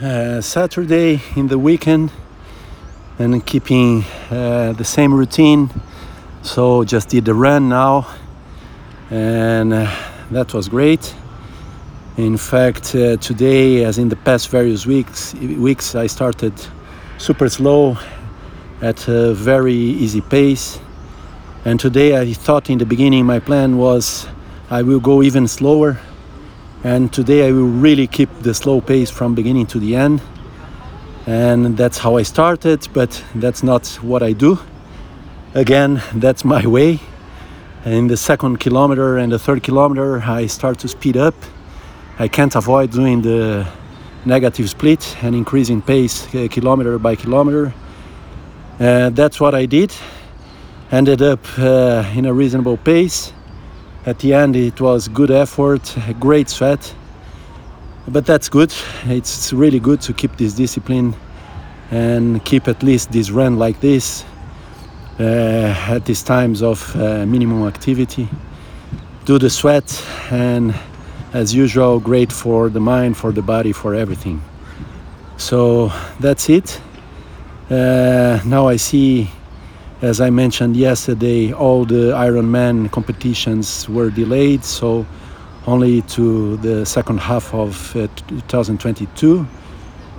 uh, Saturday in the weekend and keeping uh, the same routine. So just did the run now, and uh, that was great. In fact, uh, today, as in the past various weeks, weeks I started super slow at a very easy pace. And today I thought in the beginning my plan was I will go even slower. And today I will really keep the slow pace from beginning to the end. And that's how I started, but that's not what I do. Again, that's my way. In the second kilometer and the third kilometer, I start to speed up I can't avoid doing the negative split and increasing pace uh, kilometer by kilometer. Uh, that's what I did. Ended up uh, in a reasonable pace. At the end, it was good effort, great sweat. But that's good. It's really good to keep this discipline and keep at least this run like this uh, at these times of uh, minimum activity. Do the sweat and as usual, great for the mind, for the body, for everything. So that's it. Uh, now I see, as I mentioned yesterday, all the Ironman competitions were delayed, so only to the second half of uh, 2022.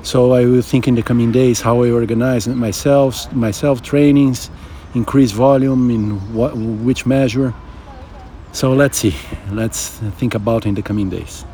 So I will think in the coming days how I organize myself, myself trainings, increase volume in what, which measure so let's see. Let's think about in the coming days.